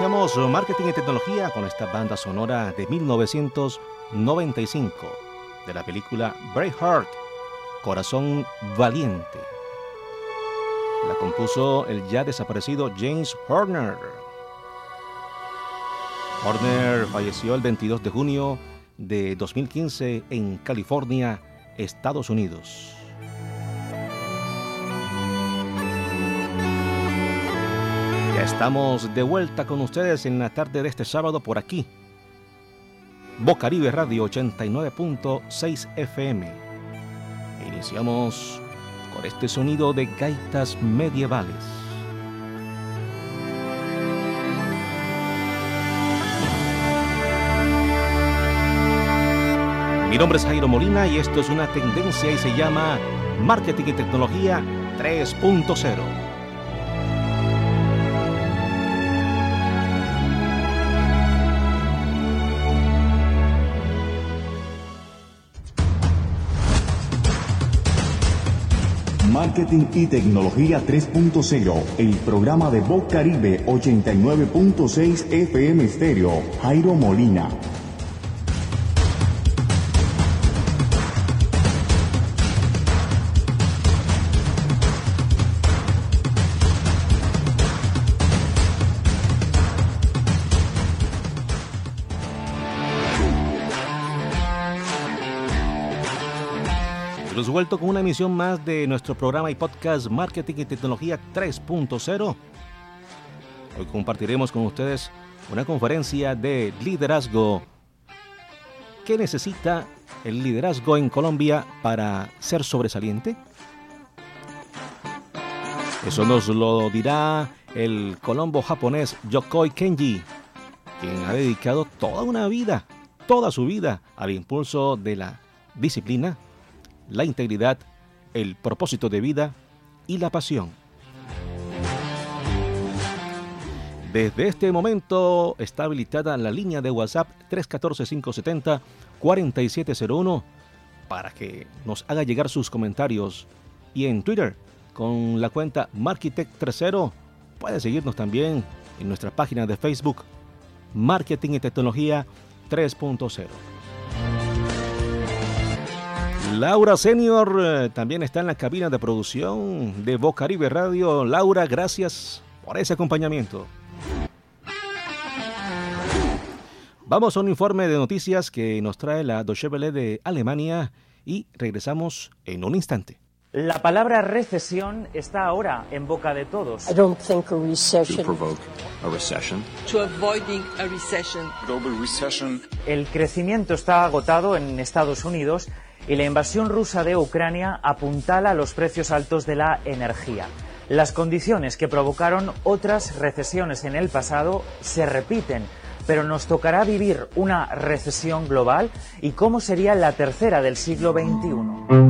Iniciamos marketing y tecnología con esta banda sonora de 1995 de la película Braveheart, Corazón Valiente. La compuso el ya desaparecido James Horner. Horner falleció el 22 de junio de 2015 en California, Estados Unidos. Estamos de vuelta con ustedes en la tarde de este sábado por aquí. Bocaribe Radio 89.6 FM. Iniciamos con este sonido de gaitas medievales. Mi nombre es Jairo Molina y esto es una tendencia y se llama Marketing y Tecnología 3.0. Marketing y Tecnología 3.0, el programa de Voz Caribe 89.6 FM Stereo, Jairo Molina. Vuelto con una emisión más de nuestro programa y podcast Marketing y Tecnología 3.0. Hoy compartiremos con ustedes una conferencia de liderazgo. ¿Qué necesita el liderazgo en Colombia para ser sobresaliente? Eso nos lo dirá el colombo japonés Yokoi Kenji, quien ha dedicado toda una vida, toda su vida, al impulso de la disciplina la integridad, el propósito de vida y la pasión. Desde este momento está habilitada la línea de WhatsApp 314-570-4701 para que nos haga llegar sus comentarios. Y en Twitter, con la cuenta Markitect30, puede seguirnos también en nuestra página de Facebook, Marketing y Tecnología 3.0. Laura Senior eh, también está en la cabina de producción de Bocaribe Radio. Laura, gracias por ese acompañamiento. Vamos a un informe de noticias que nos trae la Deutsche Welle de Alemania y regresamos en un instante. La palabra recesión está ahora en boca de todos. I don't think a recession. To provoke a recession. To avoiding a recession. Global recession. El crecimiento está agotado en Estados Unidos y la invasión rusa de Ucrania apuntala los precios altos de la energía. Las condiciones que provocaron otras recesiones en el pasado se repiten, pero nos tocará vivir una recesión global y cómo sería la tercera del siglo XXI.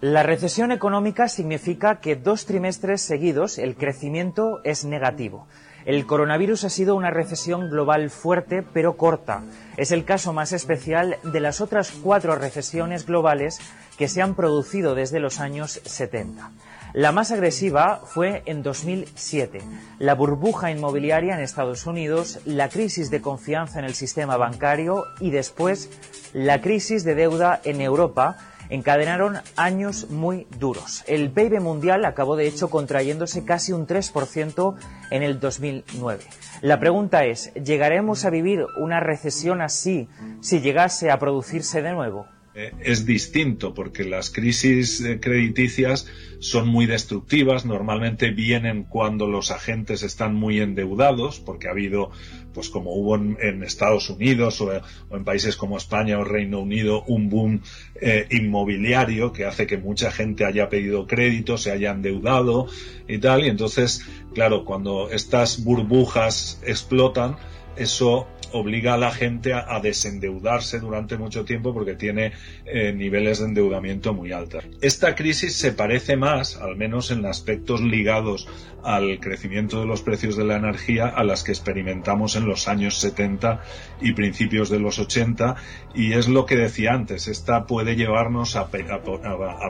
La recesión económica significa que dos trimestres seguidos el crecimiento es negativo. El coronavirus ha sido una recesión global fuerte pero corta. Es el caso más especial de las otras cuatro recesiones globales que se han producido desde los años 70. La más agresiva fue en 2007, la burbuja inmobiliaria en Estados Unidos, la crisis de confianza en el sistema bancario y después la crisis de deuda en Europa, encadenaron años muy duros. El PIB mundial acabó de hecho contrayéndose casi un 3% en el 2009. La pregunta es, ¿llegaremos a vivir una recesión así si llegase a producirse de nuevo? Eh, es distinto porque las crisis eh, crediticias son muy destructivas, normalmente vienen cuando los agentes están muy endeudados, porque ha habido, pues como hubo en, Estados Unidos o, en países como España o Reino Unido, un boom eh, inmobiliario que hace que mucha gente haya pedido crédito, se haya endeudado y tal, y entonces, claro, cuando estas burbujas explotan, eso obliga a la gente a, desendeudarse durante mucho tiempo porque tiene eh, niveles de endeudamiento muy altos. Esta crisis se parece más más, al menos en aspectos ligados al crecimiento de los precios de la energía a las que experimentamos en los años 70 y principios de los 80 y es lo que decía antes, esta puede llevarnos a,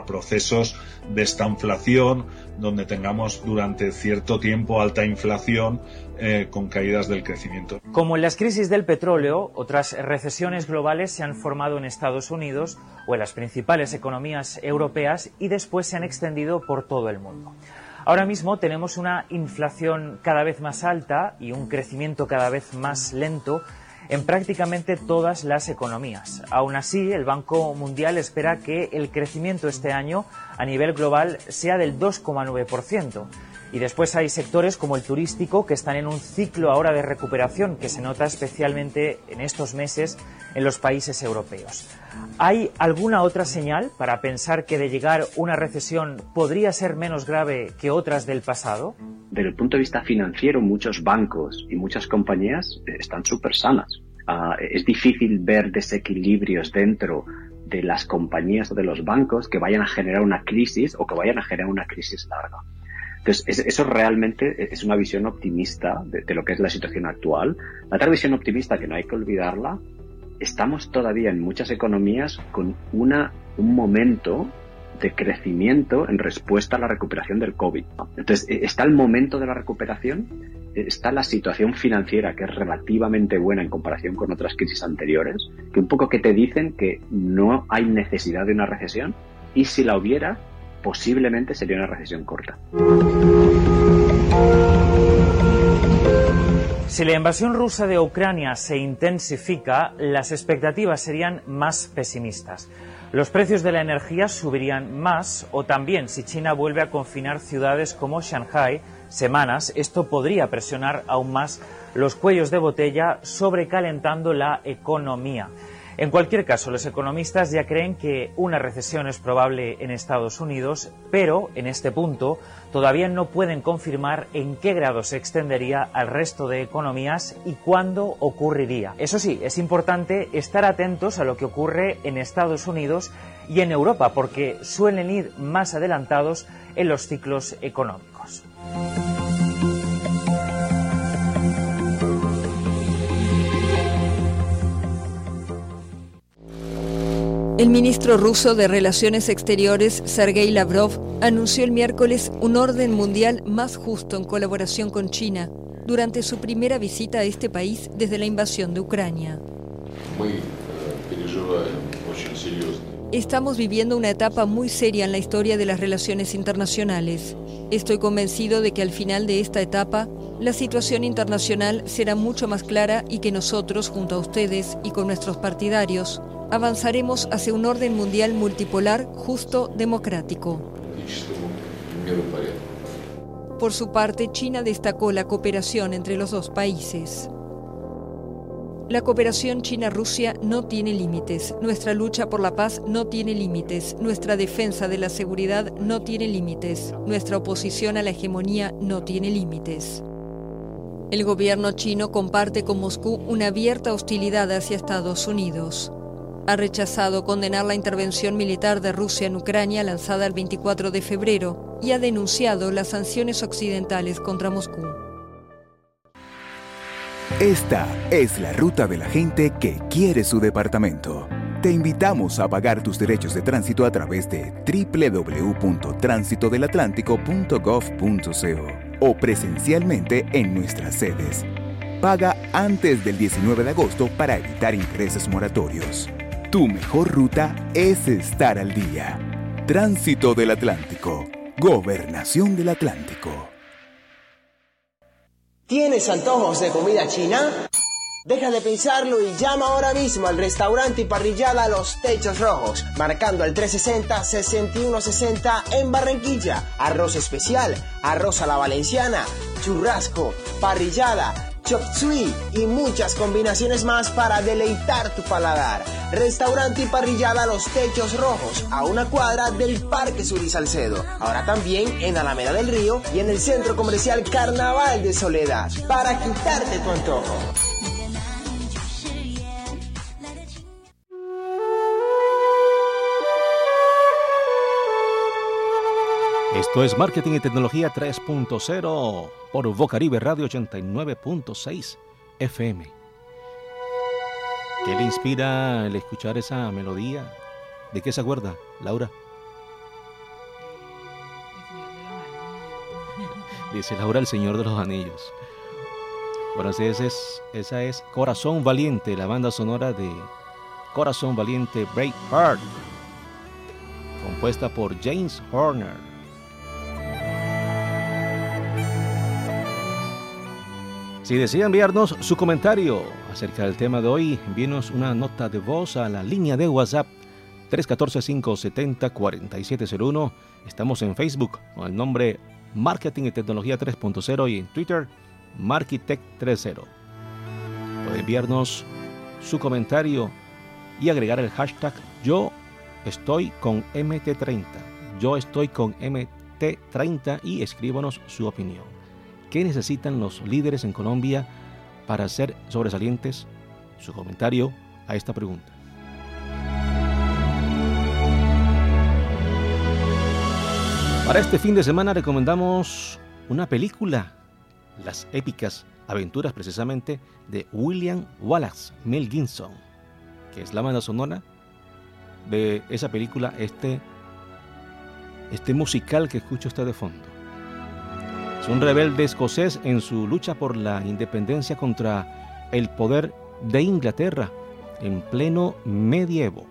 procesos de estanflación donde tengamos durante cierto tiempo alta inflación eh, con caídas del crecimiento. Como en las crisis del petróleo, otras recesiones globales se han formado en Estados Unidos o en las principales economías europeas y después se han extendido por todo el mundo. Ahora mismo tenemos una inflación cada vez más alta y un crecimiento cada vez más lento en prácticamente todas las economías. Aún así, el Banco Mundial espera que el crecimiento este año a nivel global sea del 2,9%. Y después hay sectores como el turístico que están en un ciclo ahora de recuperación que se nota especialmente en estos meses en los países europeos. ¿Hay alguna otra señal para pensar que de llegar una recesión podría ser menos grave que otras del pasado? Desde el punto de vista financiero, muchos bancos y muchas compañías eh, están súper sanas. Ah, es difícil ver desequilibrios dentro de las compañías o de los bancos que vayan a generar una crisis o que vayan a generar una crisis larga. Entonces, eso realmente es una visión optimista de, lo que es la situación actual. La otra visión optimista, que no hay que olvidarla, estamos todavía en muchas economías con una, un momento de crecimiento en respuesta a la recuperación del COVID. Entonces, e, está el momento de la recuperación, e, está la situación financiera que es relativamente buena en comparación con otras crisis anteriores, que un poco que te dicen que no hay necesidad de una recesión y si la hubiera, posiblemente sería una recesión corta. Si la invasión rusa de Ucrania se intensifica, las expectativas serían más pesimistas. Los precios de la energía subirían más o también si China vuelve a confinar ciudades como Shanghai semanas, esto podría presionar aún más los cuellos de botella sobrecalentando la economía. En cualquier caso, los economistas ya creen que una recesión es probable en Estados Unidos, pero en este punto todavía no pueden confirmar en qué grado se extendería al resto de economías y cuándo ocurriría. Eso sí, es importante estar atentos a lo que ocurre en Estados Unidos y en Europa, porque suelen ir más adelantados en los ciclos económicos. El ministro ruso de Relaciones Exteriores, Sergei Lavrov, anunció el miércoles un orden mundial más justo en colaboración con China durante su primera visita a este país desde la invasión de Ucrania. Estamos viviendo una etapa muy seria en la historia de las relaciones internacionales. Estoy convencido de que al final de esta etapa, la situación internacional será mucho más clara y que nosotros, junto a ustedes y con nuestros partidarios, avanzaremos hacia un orden mundial multipolar, justo, democrático. Por su parte, China destacó la cooperación entre los dos países. La cooperación China-Rusia no tiene límites. Nuestra lucha por la paz no tiene límites. Nuestra defensa de la seguridad no tiene límites. Nuestra oposición a la hegemonía no tiene límites. El gobierno chino comparte con Moscú una abierta hostilidad hacia Estados Unidos ha rechazado condenar la intervención militar de Rusia en Ucrania lanzada el 24 de febrero y ha denunciado las sanciones occidentales contra Moscú. Esta es la ruta de la gente que quiere su departamento. Te invitamos a pagar tus derechos de tránsito a través de www.tránsitodelatlántico.gov.co o presencialmente en nuestras sedes. Paga antes del 19 de agosto para evitar intereses moratorios. Tu mejor ruta es estar al día. Tránsito del Atlántico. Gobernación del Atlántico. ¿Tienes antojos de comida china? Deja de pensarlo y llama ahora mismo al restaurante y parrillada Los Techos Rojos, marcando al 360-6160 en Barranquilla. Arroz especial, arroz a la valenciana, churrasco, parrillada chop suey y muchas combinaciones más para deleitar tu paladar. Restaurante y parrillada Los Techos Rojos, a una cuadra del Parque Sur y Salcedo. Ahora también en Alameda del Río y en el Centro Comercial Carnaval de Soledad, para quitarte tu antojo. Esto es Marketing y Tecnología 3.0 por Vocaribe Radio 89.6 FM. ¿Qué le inspira el escuchar esa melodía? ¿De qué se acuerda, Laura? Dice Laura, el Señor de los Anillos. Bueno, esa es, esa es Corazón Valiente, la banda sonora de Corazón Valiente Break Heart, compuesta por James Horner. Si desea enviarnos su comentario acerca del tema de hoy, envíenos una nota de voz a la línea de WhatsApp 314-570-4701. Estamos en Facebook con el nombre Marketing y Tecnología 3.0 y en Twitter Markitech 3.0. Puede enviarnos su comentario y agregar el hashtag Yo estoy con MT30. Yo estoy con MT30 y escríbanos su opinión. ¿Qué necesitan los líderes en Colombia para ser sobresalientes? Su comentario a esta pregunta. Para este fin de semana recomendamos una película, Las épicas aventuras precisamente de William Wallace Mel Gibson, que es la banda sonora de esa película, este, este musical que escucha usted de fondo un rebelde escocés en su lucha por la independencia contra el poder de Inglaterra en pleno medievo.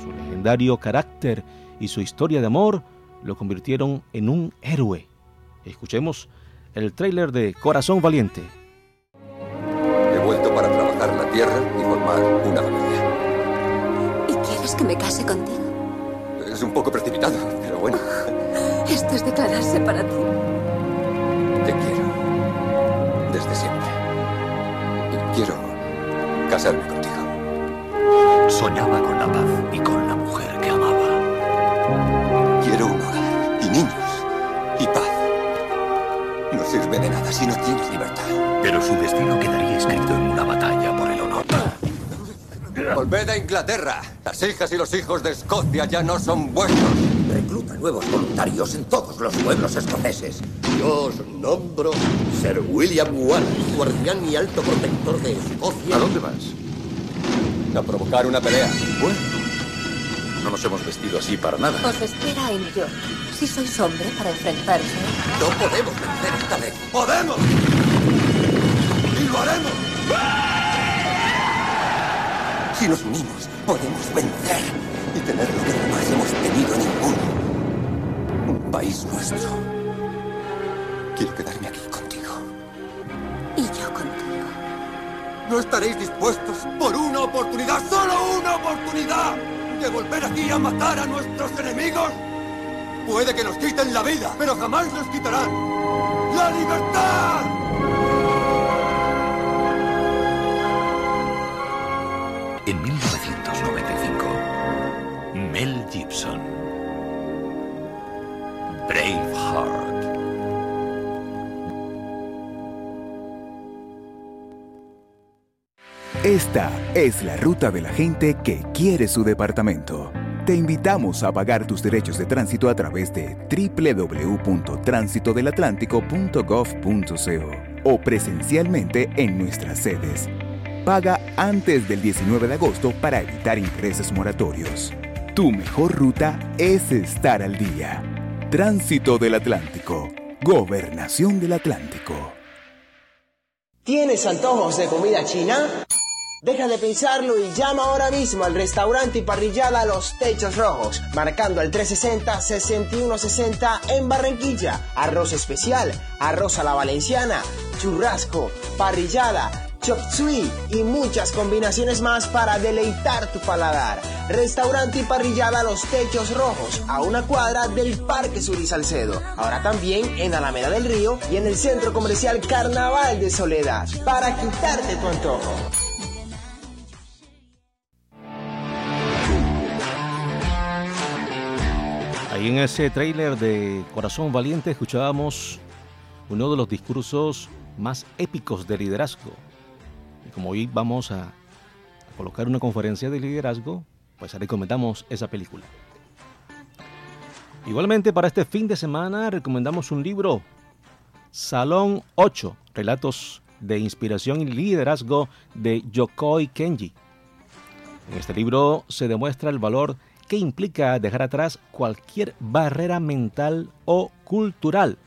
Su legendario carácter y su historia de amor lo convirtieron en un héroe. Escuchemos el tráiler de Corazón Valiente. He vuelto para trabajar la tierra y formar una familia. ¿Y quieres que me case contigo? Es un poco precipitado, pero bueno. Esto es declararse para ti. Contigo. Soñaba con la paz y con la mujer que amaba. Quiero un hogar y niños y paz. No sirve de nada si no tienes libertad. Pero su destino quedaría escrito en una batalla por el honor. Volved a Inglaterra. Las hijas y los hijos de Escocia ya no son vuestros. Nuevos voluntarios en todos los pueblos escoceses. Yo os nombro Sir William Wallace, guardián y alto protector de Escocia. ¿A dónde vas? A provocar una pelea. Bueno, no nos hemos vestido así para nada. Os espera en York. Si sois hombre para enfrentarse. No podemos vencer esta vez. ¡Podemos! ¡Y lo haremos! Si nos unimos, podemos vencer y tener lo que jamás hemos tenido ninguno. País nuestro. Quiero quedarme aquí contigo. Y yo contigo. ¿No estaréis dispuestos por una oportunidad, solo una oportunidad, de volver aquí a matar a nuestros enemigos? Puede que nos quiten la vida, pero jamás nos quitarán la libertad. En 1995, Mel Gibson. Esta es la ruta de la gente que quiere su departamento. Te invitamos a pagar tus derechos de tránsito a través de www.tránsitodelatlántico.gov.co o presencialmente en nuestras sedes. Paga antes del 19 de agosto para evitar intereses moratorios. Tu mejor ruta es estar al día. Tránsito del Atlántico. Gobernación del Atlántico. ¿Tienes antojos de comida china? Deja de pensarlo y llama ahora mismo al restaurante y parrillada Los Techos Rojos, marcando al 360-6160 en Barranquilla. Arroz especial, arroz a la valenciana, churrasco, parrillada, chop suey y muchas combinaciones más para deleitar tu paladar. Restaurante y parrillada Los Techos Rojos, a una cuadra del Parque Sur y Salcedo. Ahora también en Alameda del Río y en el Centro Comercial Carnaval de Soledad, para quitarte tu antojo. En ese tráiler de Corazón Valiente escuchábamos uno de los discursos más épicos de liderazgo. Y como hoy vamos a, a colocar una conferencia de liderazgo, pues recomendamos esa película. Igualmente para este fin de semana recomendamos un libro, Salón 8, Relatos de Inspiración y Liderazgo de Yokoi Kenji. En este libro se demuestra el valor que implica dejar atrás cualquier barrera mental o cultural.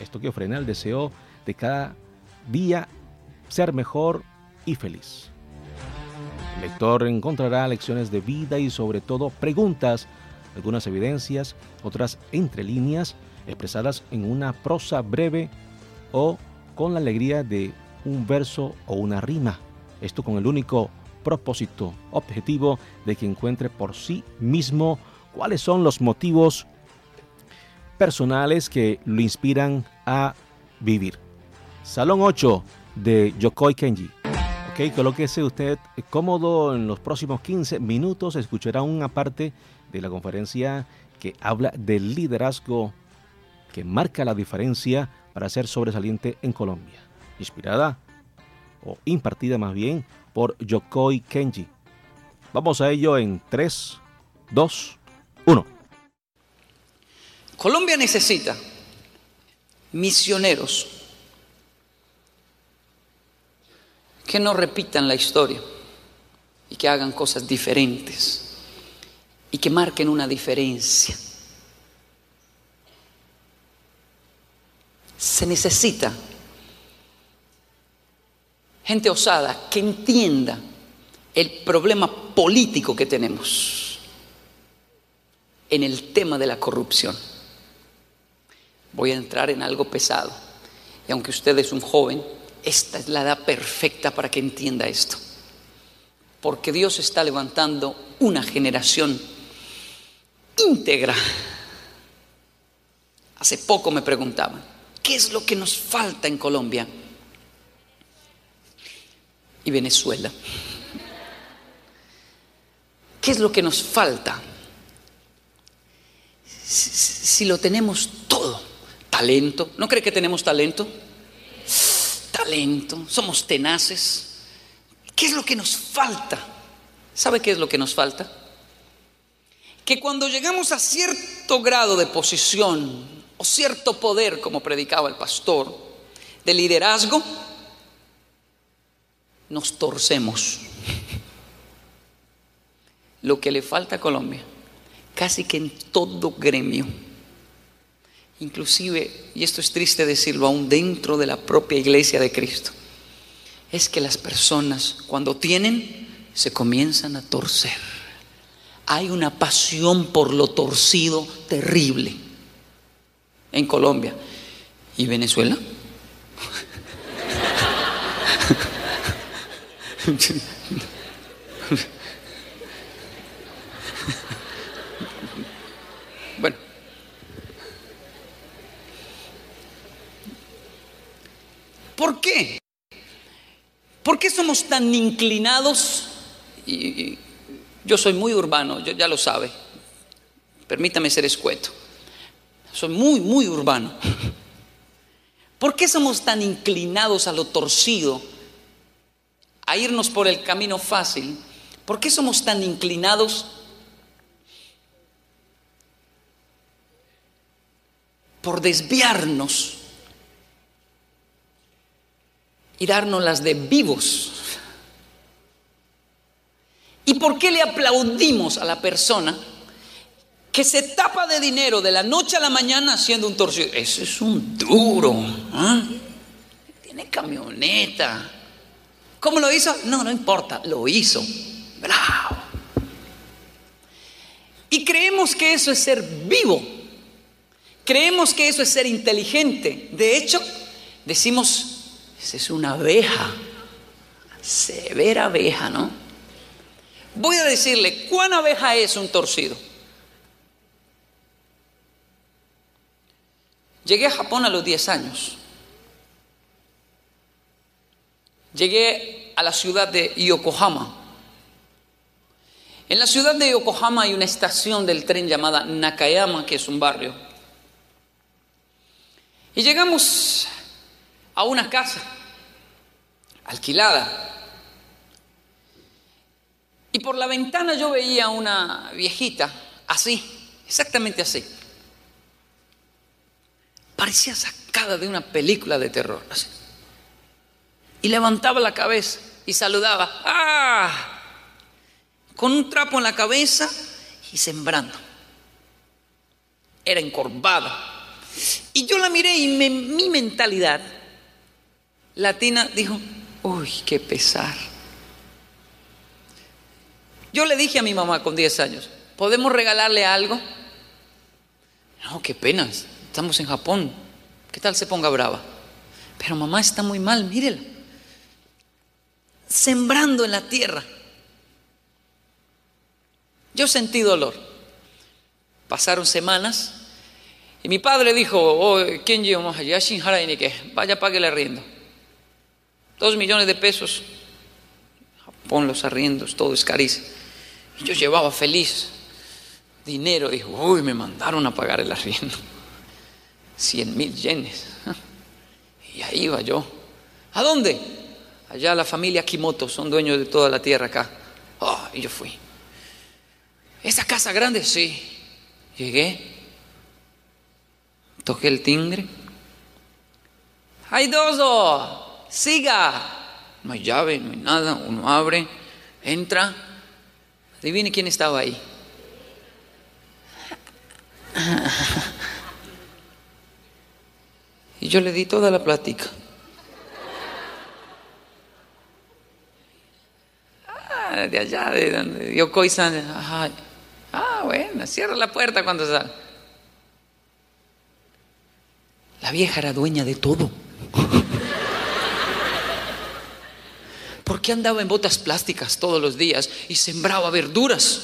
Esto que frena el deseo de cada día ser mejor y feliz. El lector encontrará lecciones de vida y sobre todo preguntas, algunas evidencias, otras entre líneas, expresadas en una prosa breve o con la alegría de un verso o una rima. Esto con el único propósito, objetivo de que encuentre por sí mismo cuáles son los motivos personales que lo inspiran a vivir. Salón 8 de Yokoi Kenji. Ok, colóquese usted cómodo en los próximos 15 minutos. Escuchará una parte de la conferencia que habla del liderazgo que marca la diferencia para ser sobresaliente en Colombia. Inspirada o impartida más bien por Yokoi Kenji. Vamos a ello en 3, 2, 1. Colombia necesita misioneros que no repitan la historia y que hagan cosas diferentes y que marquen una diferencia. Se necesita gente osada que entienda el problema político que tenemos en el tema de la corrupción. Voy a entrar en algo pesado. Y aunque usted es un joven, esta es la edad perfecta para que entienda esto. Porque Dios está levantando una generación íntegra. Hace poco me preguntaban, ¿qué es lo que nos falta en Colombia? Y Venezuela. ¿Qué es lo que nos falta? Si, lo tenemos todo, talento, ¿no cree que tenemos talento? Talento, somos tenaces. ¿Qué es lo que nos falta? ¿Sabe qué es lo que nos falta? Que cuando llegamos a cierto grado de posición o cierto poder, como predicaba el pastor, de liderazgo, nos torcemos. Lo que le falta a Colombia, casi que en todo gremio, inclusive, y esto es triste decirlo, aún dentro de la propia iglesia de Cristo, es que las personas cuando tienen se comienzan a torcer. Hay una pasión por lo torcido terrible en Colombia. ¿Y Venezuela? bueno. ¿Por qué? ¿Por qué somos tan inclinados? Y, yo soy muy urbano, yo, ya lo sabe. Permítame ser escueto. Soy muy, muy urbano. ¿Por qué somos tan inclinados a lo torcido? Irnos por el camino fácil, ¿por qué somos tan inclinados por desviarnos y darnos las de vivos? ¿Y por qué le aplaudimos a la persona que se tapa de dinero de la noche a la mañana haciendo un torcido? Ese es un duro. ¿ah? Tiene camioneta, ¿Cómo lo hizo? No, no importa, lo hizo. Bravo. Y creemos que eso es ser vivo. Creemos que eso es ser inteligente. De hecho, decimos, esa es una abeja. Severa abeja, ¿no? Voy a decirle, ¿cuán abeja es un torcido? Llegué a Japón a los 10 años. Llegué a la ciudad de Yokohama. En la ciudad de Yokohama hay una estación del tren llamada Nakayama, que es un barrio. Y llegamos a una casa alquilada. Y por la ventana yo veía una viejita, así, exactamente así. Parecía sacada de una película de terror. así. Y levantaba la cabeza y saludaba. ¡Ah! Con un trapo en la cabeza y sembrando. Era encorvada. Y yo la miré y mi mentalidad latina dijo, uy, qué pesar. Yo le dije a mi mamá con 10 años, ¿podemos regalarle algo? No, qué pena, estamos en Japón. ¿Qué tal se ponga brava? Pero mamá está muy mal, mírela. Sembrando en la tierra. Yo sentí dolor. Pasaron semanas y mi padre dijo, oh, Kenji Yashin Harainike, vaya pague el arriendo. Dos millones de pesos. Japón, los arriendos, todo es carísimo. Yo llevaba feliz dinero. Dijo, uy, me mandaron a pagar el arriendo. Cien mil yenes. Y ahí iba yo. ¿A dónde? Allá la familia Kimoto, son dueños de toda la tierra acá. Oh, y yo fui. ¿Esa casa grande? Sí. Llegué. Toqué el timbre. ¡Hay dos! ¡Siga! No hay llave, no hay nada. Uno abre, entra. Adivine quién estaba ahí. Y yo le di toda la plática. De allá, de donde Yokoi-san. Ah, bueno, cierra la puerta cuando sale. La vieja era dueña de todo. Porque andaba en botas plásticas todos los días y sembraba verduras.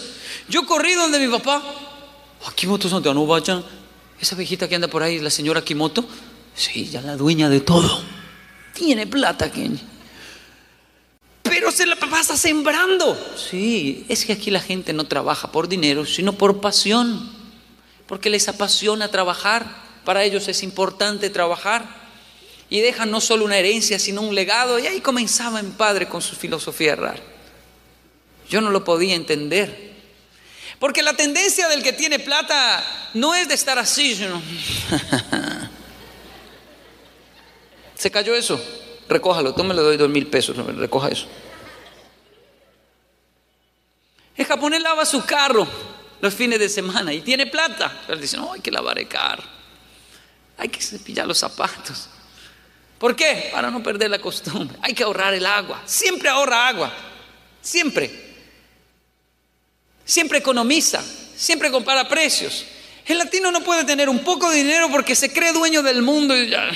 Yo corrí donde mi papá. "Ah, Kimoto Santano vayan. Esa viejita que anda por ahí, la señora Kimoto. Sí, ya la dueña de todo. Tiene plata, Kenji. Pero se la pasa sembrando. Sí, es que aquí la gente no trabaja por dinero, sino por pasión. Porque les apasiona trabajar. Para ellos es importante trabajar. Y dejan no solo una herencia, sino un legado. Y ahí comenzaba mi padre con su filosofía rara. Yo no lo podía entender. Porque la tendencia del que tiene plata no es de estar así, sino... Se cayó eso. Recójalo, le doy dos mil pesos, recoja eso. El japonés lava su carro los fines de semana y tiene plata. Pero dice, no, hay que lavar el carro. Hay que cepillar los zapatos. ¿Por qué? Para no perder la costumbre. Hay que ahorrar el agua. Siempre ahorra agua. Siempre. Siempre economiza. Siempre compara precios. El latino no puede tener un poco de dinero porque se cree dueño del mundo y ya.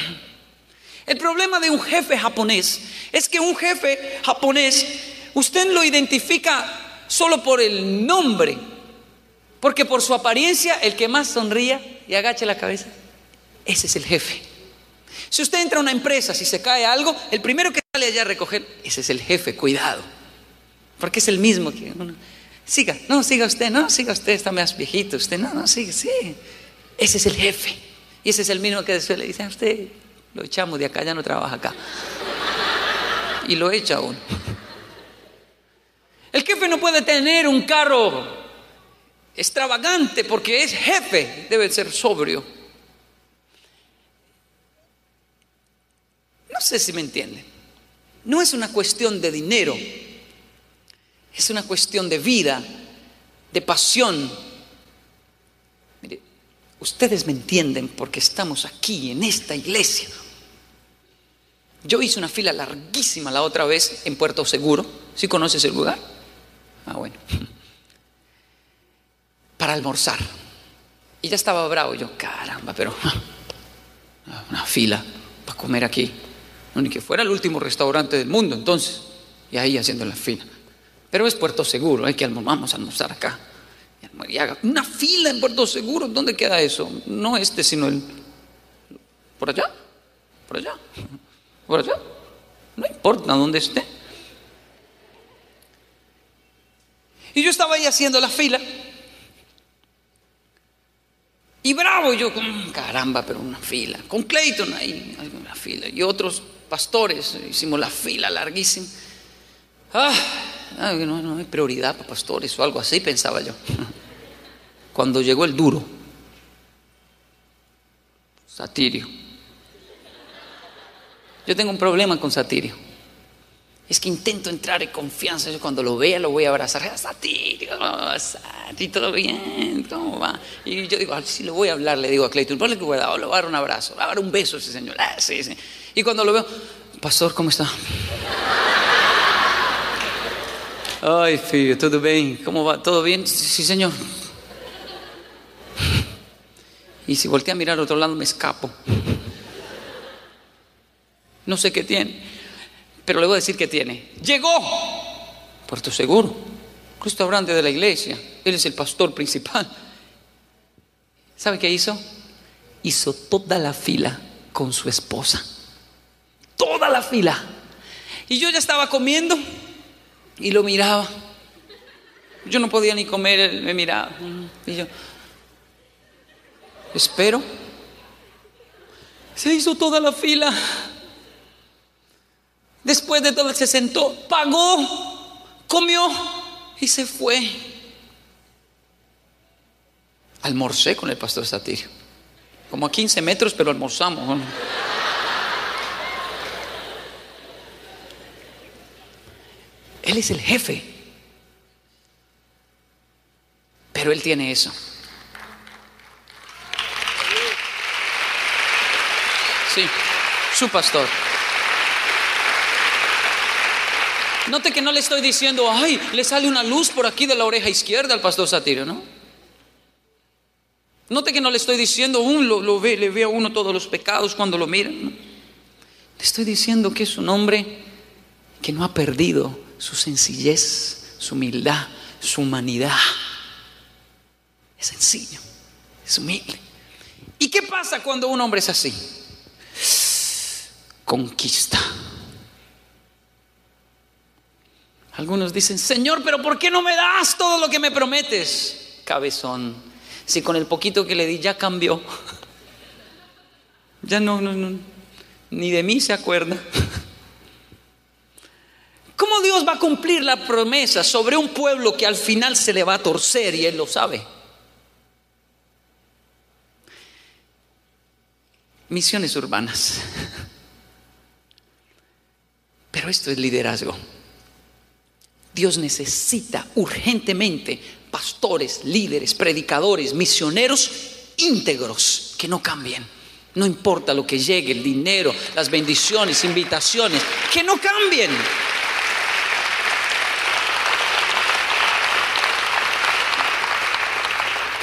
El problema de un jefe japonés es que un jefe japonés, usted lo identifica solo por el nombre, porque por su apariencia, el que más sonría y agache la cabeza, ese es el jefe. Si usted entra a una empresa, si se cae algo, el primero que sale allá a recoger, ese es el jefe, cuidado, porque es el mismo que uno. Siga, no, siga usted, no, siga usted, está más viejito, usted, no, no, sigue, sí. Ese es el jefe. Y ese es el mismo que después le dice a usted, lo echamos de acá, ya no trabaja acá. Y lo echa uno. El jefe no puede tener un carro extravagante porque es jefe, debe ser sobrio. No sé si me entienden. No es una cuestión de dinero, es una cuestión de vida, de pasión. Mire, ustedes me entienden porque estamos aquí en esta iglesia. Yo hice una fila larguísima la otra vez en Puerto Seguro. ¿Sí conoces el lugar? Ah, bueno. Para almorzar. Y ya estaba bravo. Yo, caramba, pero una fila para comer aquí. No, ni que fuera el último restaurante del mundo, entonces. Y ahí haciendo la fila. Pero es Puerto Seguro, hay que vamos a almorzar acá. Y haga una fila en Puerto Seguro, ¿dónde queda eso? No este, sino el. ¿Por allá? ¿Por allá? ¿Por allá? No importa dónde esté. Y yo estaba ahí haciendo la fila. Y bravo, yo con caramba, pero una fila. Con Clayton ahí, una fila. Y otros pastores, hicimos la fila larguísima. Ah, no, no hay prioridad para pastores o algo así, pensaba yo. cuando llegó el duro, Satirio. Yo tengo un problema con Satirio. Es que intento entrar en confianza. Yo cuando lo vea lo voy a abrazar. Ah, Satirio, Sati, todo bien, ¿cómo va? Y yo digo, si le voy a hablar, le digo a Clayton, ponle cuidado, le voy a dar un abrazo, le voy a dar un beso a ese señor. Ah, sí, sí. Y cuando lo veo, pastor, ¿cómo está? Ay, filho, ¿todo bien? ¿Cómo va? ¿Todo bien? Sí, señor. Y si voltea a mirar al otro lado, me escapo. No sé qué tiene, pero le voy a decir que tiene. Llegó. Puerto Seguro, restaurante de la iglesia. Él es el pastor principal. ¿Sabe qué hizo? Hizo toda la fila con su esposa. Toda la fila. Y yo ya estaba comiendo y lo miraba. Yo no podía ni comer, él me miraba. Y yo, espero. Se hizo toda la fila. Después de todo, se sentó, pagó, comió y se fue. Almorcé con el pastor Satirio. Como a 15 metros, pero almorzamos. Él es el jefe. Pero él tiene eso. Sí, su pastor. Note que no le estoy diciendo, ay, le sale una luz por aquí de la oreja izquierda al pastor Satirio, ¿no? Note que no le estoy diciendo, un, lo, ve, le ve a uno todos los pecados cuando lo mira. Le estoy diciendo que es un hombre que no ha perdido su sencillez, su humildad, su humanidad. Es sencillo, es humilde. ¿Y qué pasa cuando un hombre es así? Conquista. Algunos dicen, Señor, pero ¿por qué no me das todo lo que me prometes? Cabezón, si con el poquito que le di ya cambió, ya no, no, no, ni de mí se acuerda. ¿Cómo Dios va a cumplir la promesa sobre un pueblo que al final se le va a torcer y Él lo sabe? Misiones urbanas. Pero esto es liderazgo. Dios necesita urgentemente pastores, líderes, predicadores, misioneros íntegros que no cambien. No importa lo que llegue, el dinero, las bendiciones, invitaciones, que no cambien.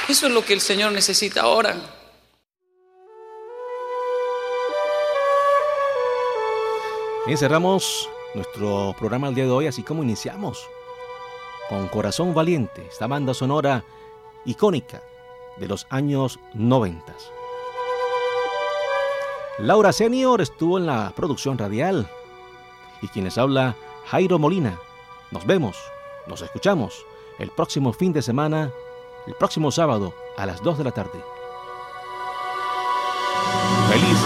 Eso es lo que el Señor necesita ahora. Bien, cerramos nuestro programa el día de hoy, así como iniciamos. Con Corazón Valiente, esta banda sonora icónica de los años 90. Laura Senior estuvo en la producción radial. Y quienes habla, Jairo Molina. Nos vemos, nos escuchamos el próximo fin de semana, el próximo sábado a las 2 de la tarde. Feliz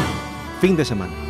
fin de semana.